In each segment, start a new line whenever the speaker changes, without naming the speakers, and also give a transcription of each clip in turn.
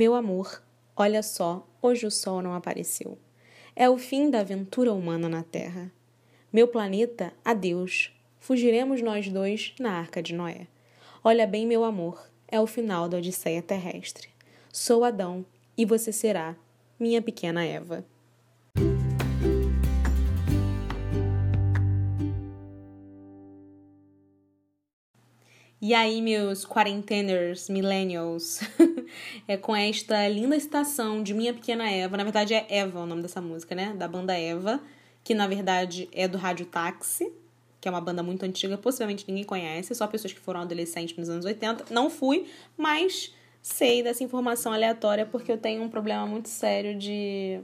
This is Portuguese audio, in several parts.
Meu amor, olha só, hoje o sol não apareceu. É o fim da aventura humana na Terra. Meu planeta, adeus. Fugiremos nós dois na arca de Noé. Olha bem, meu amor, é o final da Odisseia terrestre. Sou Adão e você será minha pequena Eva. E aí, meus quarenteners, millennials, é com esta linda citação de Minha Pequena Eva. Na verdade, é Eva o nome dessa música, né? Da banda Eva, que na verdade é do Rádio Táxi, que é uma banda muito antiga, possivelmente ninguém conhece, só pessoas que foram adolescentes nos anos 80. Não fui, mas sei dessa informação aleatória porque eu tenho um problema muito sério de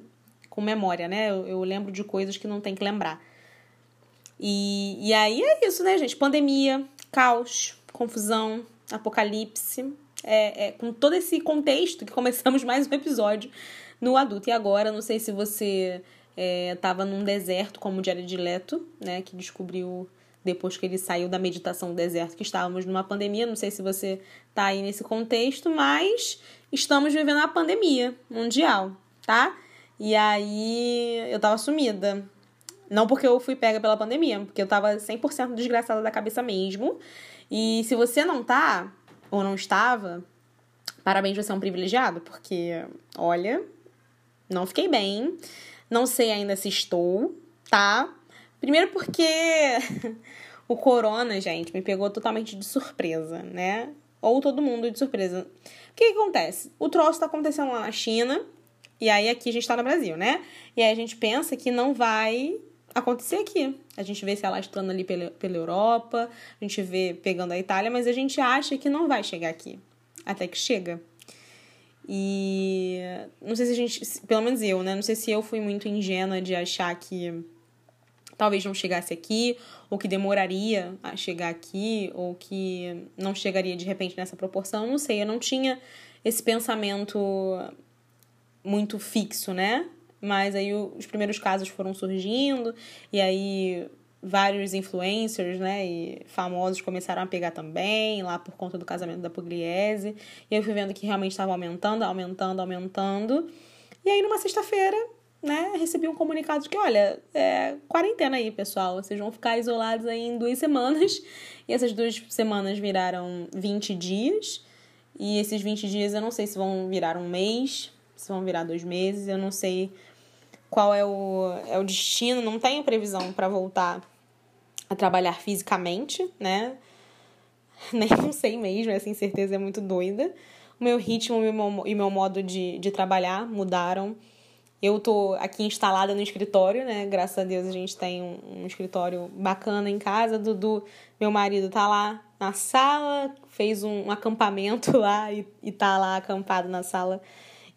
com memória, né? Eu, eu lembro de coisas que não tem que lembrar. E, e aí é isso, né, gente? Pandemia, caos, confusão, apocalipse, é, é, com todo esse contexto que começamos mais um episódio no adulto. E agora, não sei se você estava é, num deserto como o Jared Leto, né, que descobriu depois que ele saiu da meditação do deserto que estávamos numa pandemia. Não sei se você tá aí nesse contexto, mas estamos vivendo a pandemia mundial, tá? E aí eu tava sumida. Não porque eu fui pega pela pandemia, porque eu tava 100% desgraçada da cabeça mesmo. E se você não tá, ou não estava, parabéns, você é um privilegiado, porque, olha, não fiquei bem. Não sei ainda se estou, tá? Primeiro porque o corona, gente, me pegou totalmente de surpresa, né? Ou todo mundo de surpresa. O que, que acontece? O troço tá acontecendo lá na China, e aí aqui a gente tá no Brasil, né? E aí a gente pensa que não vai acontecer aqui. A gente vê se alastrando ali pela, pela Europa, a gente vê pegando a Itália, mas a gente acha que não vai chegar aqui. Até que chega. E não sei se a gente, pelo menos eu, né? Não sei se eu fui muito ingênua de achar que talvez não chegasse aqui, ou que demoraria a chegar aqui, ou que não chegaria de repente nessa proporção. Não sei, eu não tinha esse pensamento muito fixo, né? Mas aí os primeiros casos foram surgindo, e aí vários influencers, né, e famosos começaram a pegar também, lá por conta do casamento da Pugliese. E eu fui vendo que realmente estava aumentando, aumentando, aumentando. E aí numa sexta-feira, né, recebi um comunicado de que, olha, é quarentena aí, pessoal. Vocês vão ficar isolados aí em duas semanas. E essas duas semanas viraram 20 dias. E esses 20 dias eu não sei se vão virar um mês, se vão virar dois meses, eu não sei qual é o, é o destino, não tenho previsão para voltar a trabalhar fisicamente, né? Nem não sei mesmo, essa incerteza é muito doida. O meu ritmo e o meu, e meu modo de, de trabalhar mudaram. Eu tô aqui instalada no escritório, né? Graças a Deus a gente tem um, um escritório bacana em casa. Dudu, meu marido, tá lá na sala, fez um, um acampamento lá e, e tá lá acampado na sala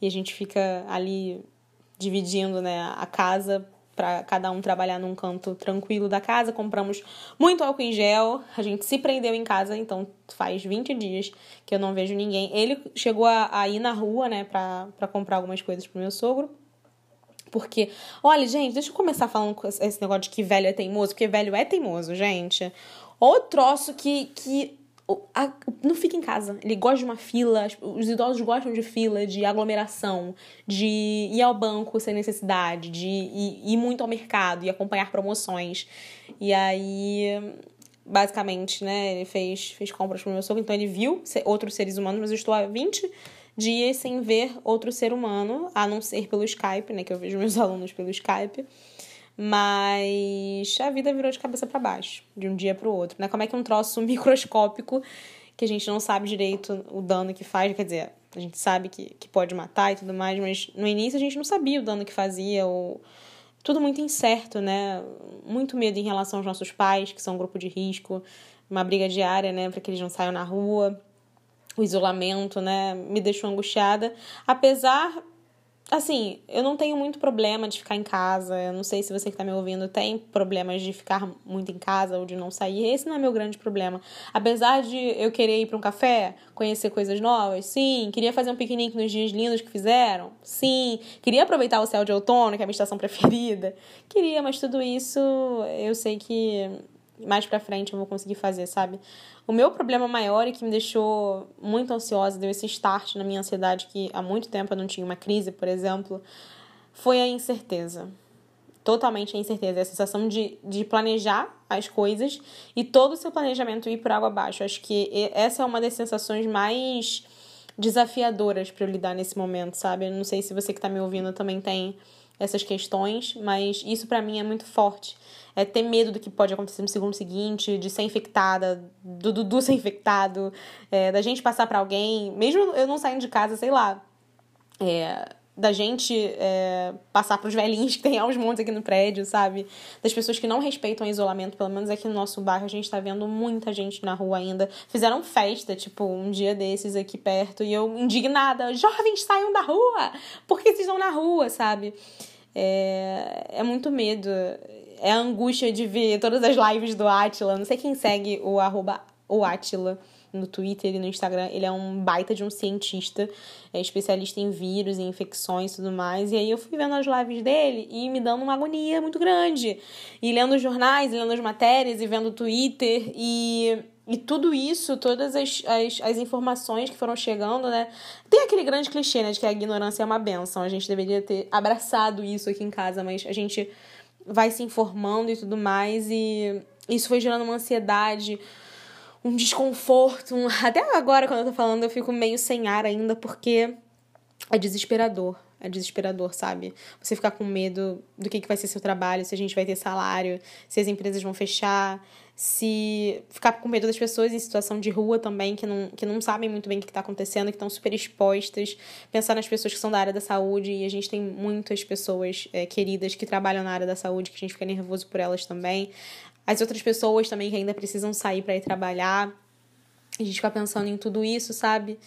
e a gente fica ali dividindo né, a casa para cada um trabalhar num canto tranquilo da casa. Compramos muito álcool em gel. A gente se prendeu em casa, então faz 20 dias que eu não vejo ninguém. Ele chegou a, a ir na rua, né, pra, pra comprar algumas coisas pro meu sogro. Porque, olha, gente, deixa eu começar falando com esse negócio de que velho é teimoso, porque velho é teimoso, gente. Ou troço que, que a, não fica em casa. Ele gosta de uma fila, os idosos gostam de fila, de aglomeração, de ir ao banco sem necessidade, de ir, ir muito ao mercado e acompanhar promoções. E aí, basicamente, né, ele fez, fez compras pro meu sogro, então ele viu outros seres humanos, mas eu estou há 20 dias sem ver outro ser humano, a não ser pelo Skype, né, que eu vejo meus alunos pelo Skype. Mas a vida virou de cabeça para baixo, de um dia para o outro, né? Como é que um troço microscópico que a gente não sabe direito o dano que faz, quer dizer, a gente sabe que, que pode matar e tudo mais, mas no início a gente não sabia o dano que fazia, ou tudo muito incerto, né? Muito medo em relação aos nossos pais, que são um grupo de risco, uma briga diária, né, para que eles não saiam na rua. O isolamento, né, me deixou angustiada, apesar assim, eu não tenho muito problema de ficar em casa. Eu não sei se você que tá me ouvindo tem problemas de ficar muito em casa ou de não sair. Esse não é meu grande problema. Apesar de eu querer ir para um café, conhecer coisas novas, sim. Queria fazer um piquenique nos dias lindos que fizeram, sim. Queria aproveitar o céu de outono, que é a minha estação preferida. Queria, mas tudo isso eu sei que mais pra frente eu vou conseguir fazer, sabe? O meu problema maior e que me deixou muito ansiosa, deu esse start na minha ansiedade, que há muito tempo eu não tinha uma crise, por exemplo, foi a incerteza. Totalmente a incerteza. A sensação de, de planejar as coisas e todo o seu planejamento ir por água abaixo. Acho que essa é uma das sensações mais desafiadoras para eu lidar nesse momento, sabe? Eu não sei se você que tá me ouvindo também tem essas questões, mas isso para mim é muito forte. É ter medo do que pode acontecer no segundo seguinte, de ser infectada, do Dudu ser infectado, é, da gente passar para alguém, mesmo eu não saindo de casa, sei lá. É, da gente é, passar para os velhinhos que tem aos montes aqui no prédio, sabe? Das pessoas que não respeitam o isolamento, pelo menos aqui no nosso bairro, a gente está vendo muita gente na rua ainda. Fizeram festa, tipo, um dia desses aqui perto, e eu indignada, jovens saiam da rua! Por que vocês estão na rua, sabe? É, é muito medo. É a angústia de ver todas as lives do Atila. Não sei quem segue o arroba o Atila no Twitter e no Instagram. Ele é um baita de um cientista, é especialista em vírus e infecções e tudo mais. E aí eu fui vendo as lives dele e me dando uma agonia muito grande. E lendo os jornais, e lendo as matérias, e vendo o Twitter. E, e tudo isso, todas as, as, as informações que foram chegando, né? Tem aquele grande clichê, né? De que a ignorância é uma benção. A gente deveria ter abraçado isso aqui em casa, mas a gente vai se informando e tudo mais. E isso foi gerando uma ansiedade um desconforto. Um... Até agora, quando eu tô falando, eu fico meio sem ar ainda, porque é desesperador. É desesperador, sabe? Você ficar com medo do que, que vai ser seu trabalho, se a gente vai ter salário, se as empresas vão fechar, se ficar com medo das pessoas em situação de rua também, que não, que não sabem muito bem o que está acontecendo, que estão super expostas. Pensar nas pessoas que são da área da saúde, e a gente tem muitas pessoas é, queridas que trabalham na área da saúde, que a gente fica nervoso por elas também as outras pessoas também que ainda precisam sair para ir trabalhar. A gente fica pensando em tudo isso, sabe?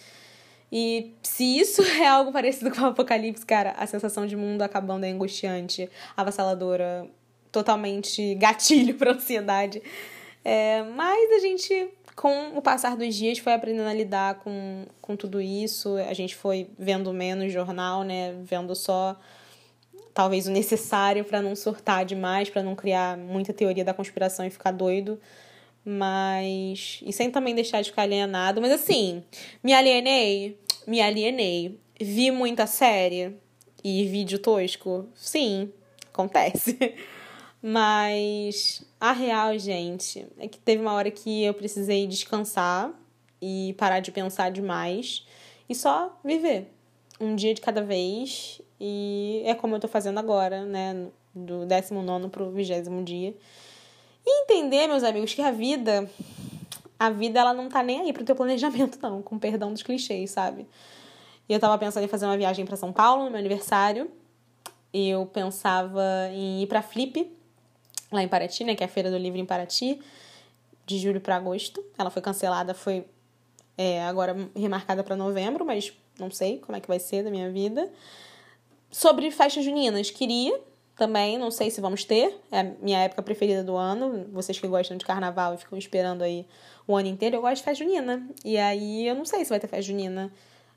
E se isso é algo parecido com o apocalipse, cara, a sensação de mundo acabando é angustiante, avassaladora, totalmente gatilho para ansiedade. É, mas a gente, com o passar dos dias, foi aprendendo a lidar com, com tudo isso. A gente foi vendo menos jornal, né? Vendo só talvez o necessário para não surtar demais, para não criar muita teoria da conspiração e ficar doido. Mas. E sem também deixar de ficar alienado. Mas assim, me alienei? Me alienei. Vi muita série e vídeo tosco? Sim, acontece. Mas a real, gente, é que teve uma hora que eu precisei descansar e parar de pensar demais e só viver. Um dia de cada vez e é como eu tô fazendo agora, né? Do 19 pro 20 dia. E entender, meus amigos, que a vida. A vida, ela não tá nem aí pro teu planejamento, não, com perdão dos clichês, sabe? E eu tava pensando em fazer uma viagem para São Paulo no meu aniversário. Eu pensava em ir pra Flip, lá em Paraty, né? Que é a Feira do Livro em Paraty, de julho para agosto. Ela foi cancelada, foi é, agora remarcada para novembro, mas não sei como é que vai ser da minha vida. Sobre festas juninas, queria também, não sei se vamos ter, é a minha época preferida do ano. Vocês que gostam de carnaval e ficam esperando aí o ano inteiro, eu gosto de festa junina. E aí eu não sei se vai ter festa junina,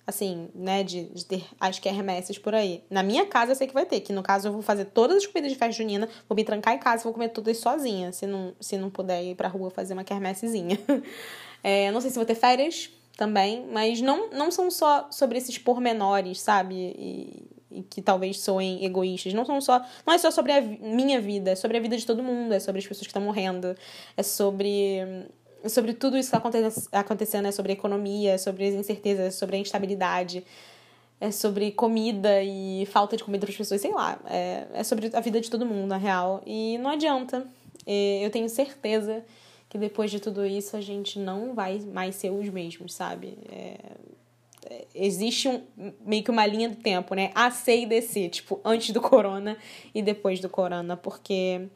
assim, né, de, de ter as quermesses por aí. Na minha casa eu sei que vai ter, que no caso eu vou fazer todas as comidas de festa junina, vou me trancar em casa vou comer todas sozinha, se não, se não puder ir pra rua fazer uma quermessezinha. é, não sei se vou ter férias também, mas não, não são só sobre esses pormenores, sabe? E que talvez soem egoístas. Não são só. Não é só sobre a minha vida, é sobre a vida de todo mundo, é sobre as pessoas que estão morrendo, é sobre. É sobre tudo isso que está acontecendo, é sobre economia, é sobre as incertezas, é sobre a instabilidade, é sobre comida e falta de comida para as pessoas, sei lá. É, é sobre a vida de todo mundo, na real. E não adianta. Eu tenho certeza que depois de tudo isso a gente não vai mais ser os mesmos, sabe? É, existe um, meio que uma linha do tempo, né? A, C e DC, tipo, antes do corona e depois do corona, porque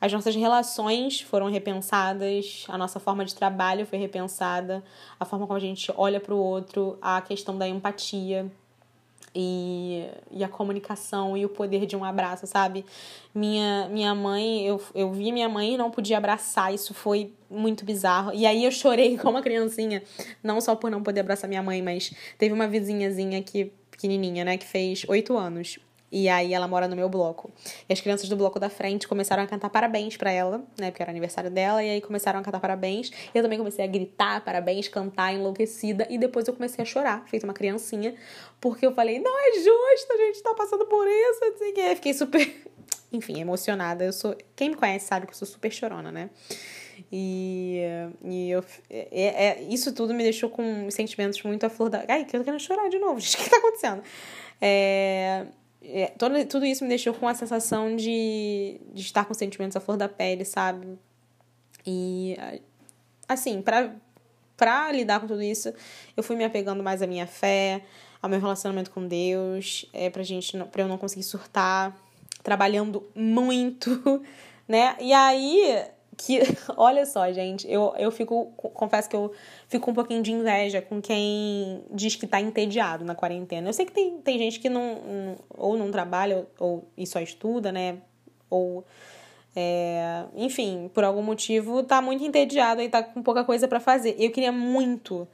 as nossas relações foram repensadas, a nossa forma de trabalho foi repensada, a forma como a gente olha para o outro, a questão da empatia e, e a comunicação e o poder de um abraço, sabe? Minha, minha mãe, eu, eu vi minha mãe e não podia abraçar, isso foi muito bizarro. E aí eu chorei como uma criancinha, não só por não poder abraçar minha mãe, mas teve uma vizinhazinha que, pequenininha, né, que fez oito anos. E aí ela mora no meu bloco. E as crianças do bloco da frente começaram a cantar parabéns para ela, né? Porque era aniversário dela, e aí começaram a cantar parabéns. Eu também comecei a gritar parabéns, cantar enlouquecida, e depois eu comecei a chorar, feito uma criancinha, porque eu falei, não é justo, a gente tá passando por isso, assim que. Fiquei super, enfim, emocionada. Eu sou. Quem me conhece sabe que eu sou super chorona, né? E, e eu, é, é, isso tudo me deixou com sentimentos muito à flor da. Ai, que eu tô querendo chorar de novo. O que tá acontecendo? É, é, todo, tudo isso me deixou com a sensação de, de estar com sentimentos à flor da pele, sabe? E, assim, pra, pra lidar com tudo isso, eu fui me apegando mais à minha fé, ao meu relacionamento com Deus, é, pra, gente, pra eu não conseguir surtar, trabalhando muito, né? E aí, que, olha só, gente, eu, eu fico, confesso que eu fico um pouquinho de inveja com quem diz que tá entediado na quarentena. Eu sei que tem, tem gente que não, ou não trabalha ou e só estuda, né? Ou, é, enfim, por algum motivo tá muito entediado e tá com pouca coisa para fazer. Eu queria muito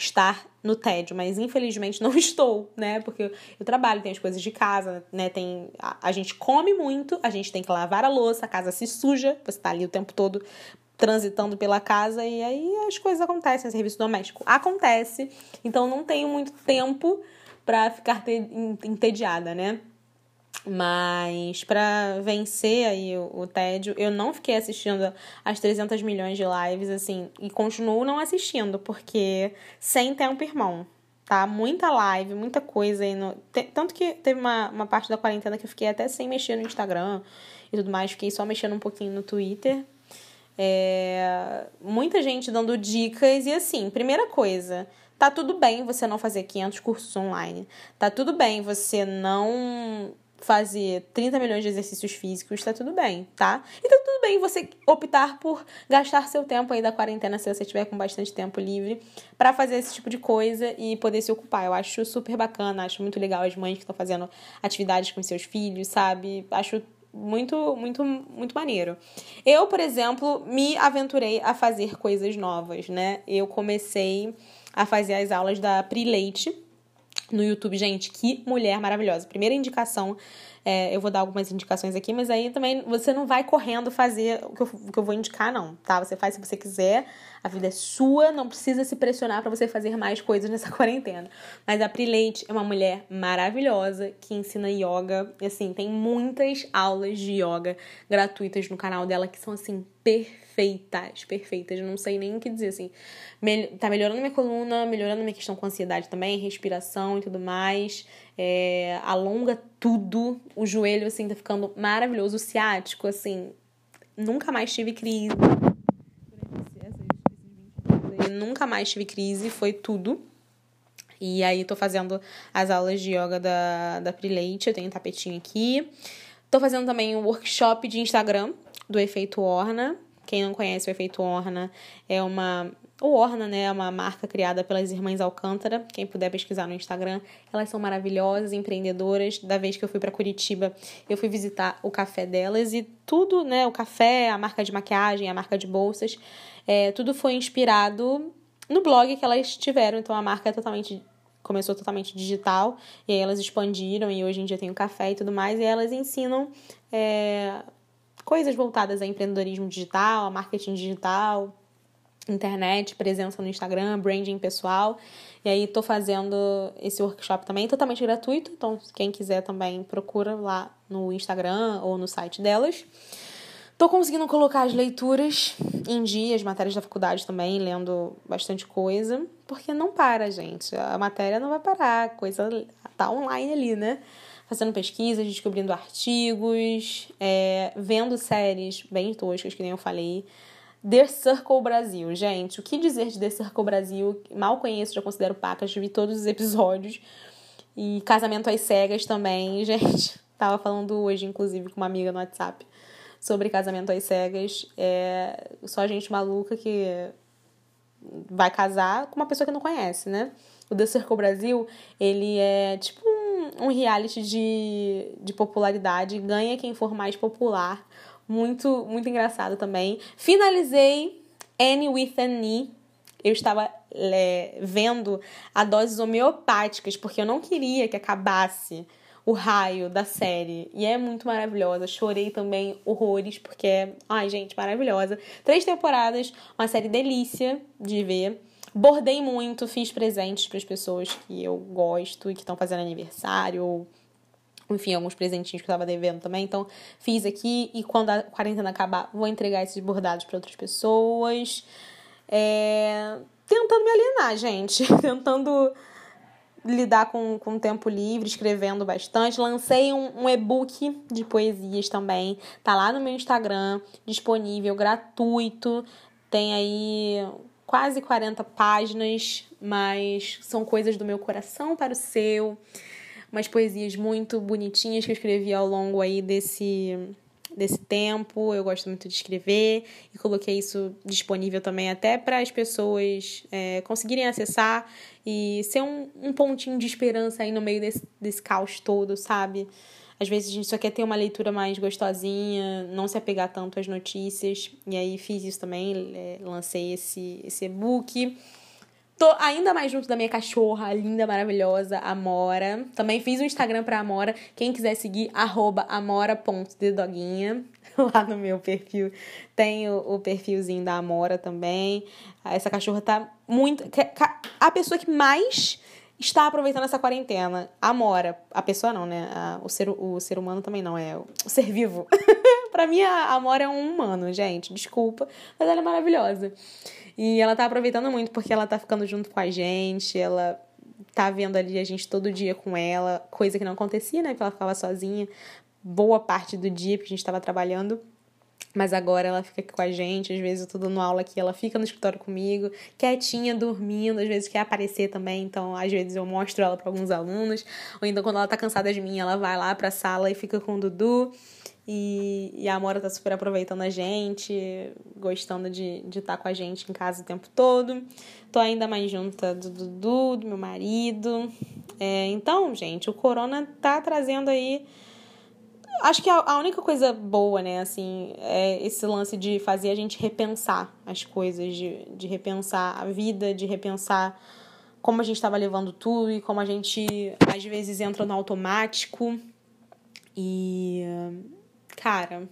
estar no tédio, mas infelizmente não estou, né? Porque eu trabalho, tem as coisas de casa, né? Tem a, a, gente come muito, a gente tem que lavar a louça, a casa se suja, você tá ali o tempo todo transitando pela casa e aí as coisas acontecem, serviço doméstico acontece. Então não tenho muito tempo para ficar entediada, né? Mas para vencer aí o, o, tédio, eu não fiquei assistindo as 300 milhões de lives, assim, e continuo não assistindo, porque sem tempo, irmão, tá? Muita live, muita coisa aí no... Tanto que teve uma, uma parte da quarentena que eu fiquei até sem mexer no Instagram e tudo mais, fiquei só mexendo um pouquinho no Twitter. É... Muita gente dando dicas, e assim, primeira coisa... Tá tudo bem você não fazer 500 cursos online. Tá tudo bem você não fazer 30 milhões de exercícios físicos, tá tudo bem, tá? Então tudo bem você optar por gastar seu tempo aí da quarentena, se você tiver com bastante tempo livre, para fazer esse tipo de coisa e poder se ocupar. Eu acho super bacana, acho muito legal as mães que estão fazendo atividades com seus filhos, sabe? Acho muito, muito, muito maneiro. Eu, por exemplo, me aventurei a fazer coisas novas, né? Eu comecei a fazer as aulas da Pri Leite, no YouTube. Gente, que mulher maravilhosa. Primeira indicação, é, eu vou dar algumas indicações aqui, mas aí também você não vai correndo fazer o que eu, o que eu vou indicar, não, tá? Você faz se você quiser, a vida é sua, não precisa se pressionar para você fazer mais coisas nessa quarentena. Mas a Pri Leite é uma mulher maravilhosa que ensina yoga, e assim, tem muitas aulas de yoga gratuitas no canal dela que são assim perfeitas, perfeitas, não sei nem o que dizer assim. Tá melhorando minha coluna, melhorando minha questão com ansiedade também, respiração e tudo mais. É, alonga tudo, o joelho assim tá ficando maravilhoso, o ciático assim, nunca mais tive crise. Nunca mais tive crise, foi tudo. E aí tô fazendo as aulas de yoga da, da Prileite, eu tenho um tapetinho aqui. Tô fazendo também um workshop de Instagram do Efeito Orna. Quem não conhece o Efeito Orna é uma o Orna, né, é uma marca criada pelas irmãs Alcântara. Quem puder pesquisar no Instagram, elas são maravilhosas, empreendedoras. Da vez que eu fui para Curitiba, eu fui visitar o café delas e tudo, né, o café, a marca de maquiagem, a marca de bolsas, é, tudo foi inspirado no blog que elas tiveram. Então a marca é totalmente começou totalmente digital e aí elas expandiram e hoje em dia tem o café e tudo mais e elas ensinam é, coisas voltadas a empreendedorismo digital, a marketing digital, internet, presença no Instagram, branding pessoal. E aí tô fazendo esse workshop também totalmente gratuito, então quem quiser também procura lá no Instagram ou no site delas. Tô conseguindo colocar as leituras em dia, as matérias da faculdade também, lendo bastante coisa, porque não para, gente. A matéria não vai parar, a coisa tá online ali, né? Fazendo pesquisas, descobrindo artigos, é, vendo séries bem toscas, que nem eu falei. The Circle Brasil, gente, o que dizer de The Circle Brasil? Mal conheço, já considero pacas, vi todos os episódios. E Casamento às Cegas também, gente. Tava falando hoje, inclusive, com uma amiga no WhatsApp sobre Casamento às Cegas. É só gente maluca que vai casar com uma pessoa que não conhece, né? O The Circle Brasil, ele é tipo um, reality de, de popularidade. Ganha quem for mais popular muito, muito engraçado também. Finalizei Annie with an E. Eu estava é, vendo a doses homeopáticas, porque eu não queria que acabasse o raio da série. E é muito maravilhosa. Chorei também horrores, porque é. Ai, gente, maravilhosa. Três temporadas, uma série delícia de ver. Bordei muito, fiz presentes para as pessoas que eu gosto e que estão fazendo aniversário, ou enfim, alguns presentinhos que eu tava devendo também. Então, fiz aqui e quando a quarentena acabar, vou entregar esses bordados para outras pessoas. É... Tentando me alienar, gente. Tentando lidar com, com o tempo livre, escrevendo bastante. Lancei um, um e-book de poesias também. Tá lá no meu Instagram, disponível, gratuito. Tem aí quase 40 páginas, mas são coisas do meu coração para o seu. Umas poesias muito bonitinhas que eu escrevi ao longo aí desse desse tempo. Eu gosto muito de escrever e coloquei isso disponível também até para as pessoas é, conseguirem acessar e ser um, um pontinho de esperança aí no meio desse, desse caos todo, sabe? Às vezes a gente só quer ter uma leitura mais gostosinha, não se apegar tanto às notícias. E aí fiz isso também, é, lancei esse, esse e-book. Tô ainda mais junto da minha cachorra, linda, maravilhosa, Amora. Também fiz um Instagram pra Amora. Quem quiser seguir, arroba amora.dedoguinha. Lá no meu perfil tem o, o, perfilzinho da Amora também. Essa cachorra tá muito. A pessoa que mais está aproveitando essa quarentena. Amora. A pessoa não, né? o, ser, o ser humano também não, é o ser vivo. pra mim, a Amora é um humano, gente. Desculpa, mas ela é maravilhosa. E ela tá aproveitando muito porque ela tá ficando junto com a gente, ela tá vendo ali a gente todo dia com ela, coisa que não acontecia, né? Porque ela ficava sozinha boa parte do dia, porque a gente tava trabalhando. Mas agora ela fica aqui com a gente, às vezes eu tô dando aula aqui, ela fica no escritório comigo, quietinha, dormindo, às vezes quer aparecer também, então às vezes eu mostro ela para alguns alunos, ou então quando ela tá cansada de mim, ela vai lá pra sala e fica com o Dudu. E, e a Amora tá super aproveitando a gente, gostando de estar de tá com a gente em casa o tempo todo. Tô ainda mais junta do Dudu, do meu marido. É, então, gente, o Corona tá trazendo aí. Acho que a, única coisa boa, né, assim, é esse lance de fazer a gente repensar as coisas, de, de repensar a vida, de repensar como a gente estava levando tudo e como a gente às vezes entra no automático. E cara,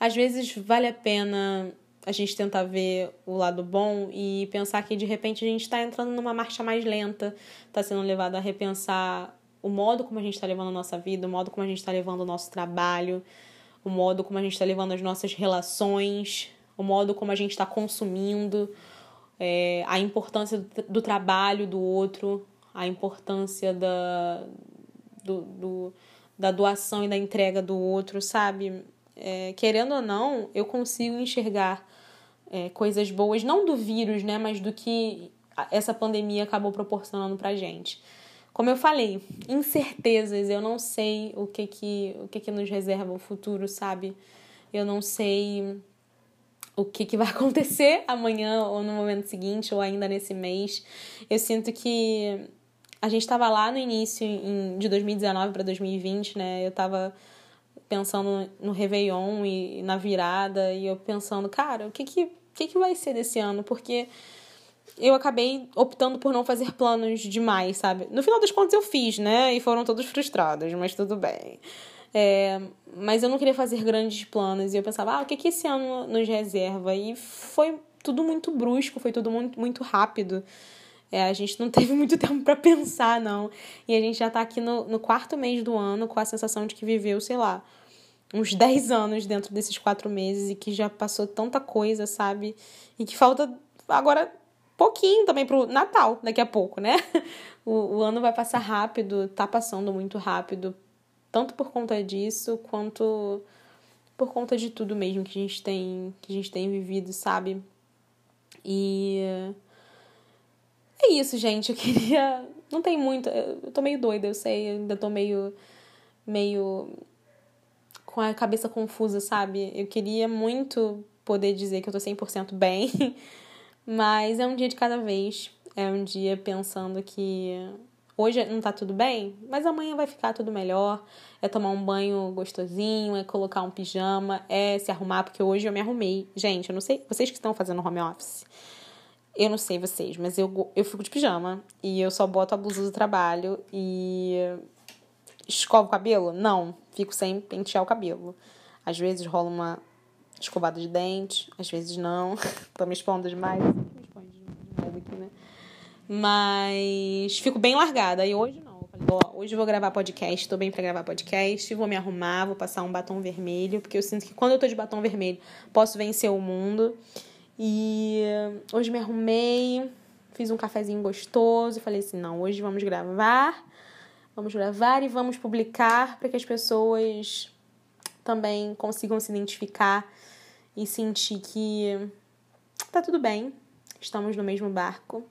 às vezes vale a pena a gente tentar ver o lado bom e pensar que de repente a gente está entrando numa marcha mais lenta, está sendo levado a repensar o modo como a gente está levando a nossa vida, o modo como a gente está levando o nosso trabalho, o modo como a gente está levando as nossas relações, o modo como a gente está consumindo, é, a importância do, do, trabalho do outro, a importância da, do, do da doação e da entrega do outro, sabe? É, querendo ou não, eu consigo enxergar é, coisas boas, não do vírus, né, mas do que essa pandemia acabou proporcionando pra gente. Como eu falei, incertezas, eu não sei o que que, o que, que nos reserva o futuro, sabe? Eu não sei o que, que vai acontecer amanhã ou no momento seguinte ou ainda nesse mês. Eu sinto que a gente estava lá no início em, de 2019 para 2020, né? Eu estava pensando no Réveillon e, na virada, e eu pensando, cara, o que que, que que vai ser desse ano? Porque eu acabei optando por não fazer planos demais, sabe? No final das contas eu fiz, né? E foram todos frustrados, mas tudo bem. É, mas eu não queria fazer grandes planos e eu pensava, ah, o que que esse ano nos reserva? E foi tudo muito brusco, foi tudo muito, muito rápido. É, a gente não teve muito tempo para pensar, não. E a gente já tá aqui no, no quarto mês do ano com a sensação de que viveu, sei lá, uns 10 anos dentro desses quatro meses e que já passou tanta coisa, sabe? E que falta agora pouquinho também pro Natal, daqui a pouco, né? O, o ano vai passar rápido, tá passando muito rápido, tanto por conta disso quanto por conta de tudo mesmo que a gente tem, que a gente tem vivido, sabe? E é isso, gente. Eu queria. Não tem muito. Eu tô meio doida, eu sei. Eu ainda tô meio. meio. com a cabeça confusa, sabe? Eu queria muito poder dizer que eu tô 100% bem. Mas é um dia de cada vez. É um dia pensando que hoje não tá tudo bem, mas amanhã vai ficar tudo melhor. É tomar um banho gostosinho, é colocar um pijama, é se arrumar, porque hoje eu me arrumei. Gente, eu não sei, vocês que estão fazendo home office, eu não sei vocês, mas eu, eu fico de pijama e eu só boto a blusa do trabalho e escovo o cabelo? Não, fico sem pentear o cabelo. Às vezes rola uma escovada de dente, às vezes não. Tô me expondo demais. Me expondo demais aqui, né? Mas fico bem largada. E hoje não. Eu falei, ó, hoje eu vou gravar podcast, tô bem pra gravar podcast, vou me arrumar, vou passar um batom vermelho, porque eu sinto que quando eu tô de batom vermelho, posso vencer o mundo. E hoje me arrumei, fiz um cafezinho gostoso, falei assim, não, hoje vamos gravar, vamos gravar e vamos publicar para que as pessoas também consigam se identificar e sentir que tá tudo bem, estamos no mesmo barco.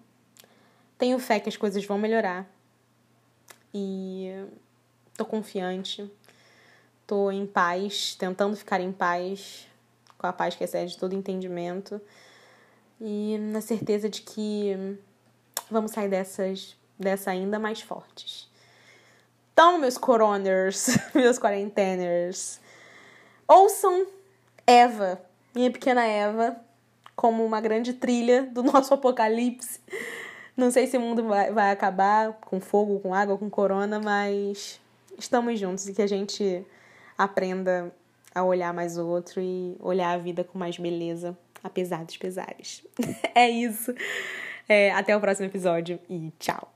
Tenho fé que as coisas vão melhorar. E tô confiante. Tô em paz, tentando ficar em paz, com a paz que excede todo entendimento. E na certeza de que vamos sair dessas dessa ainda mais fortes. Então, meus coroners, meus quarenteners, ouçam Eva, minha pequena Eva, como uma grande trilha do nosso apocalipse. Não sei se o mundo vai, vai acabar com fogo, com água, com corona, mas estamos juntos e que a gente aprenda a olhar mais o outro e olhar a vida com mais beleza, apesar dos pesares. é isso. É, até o próximo episódio e tchau.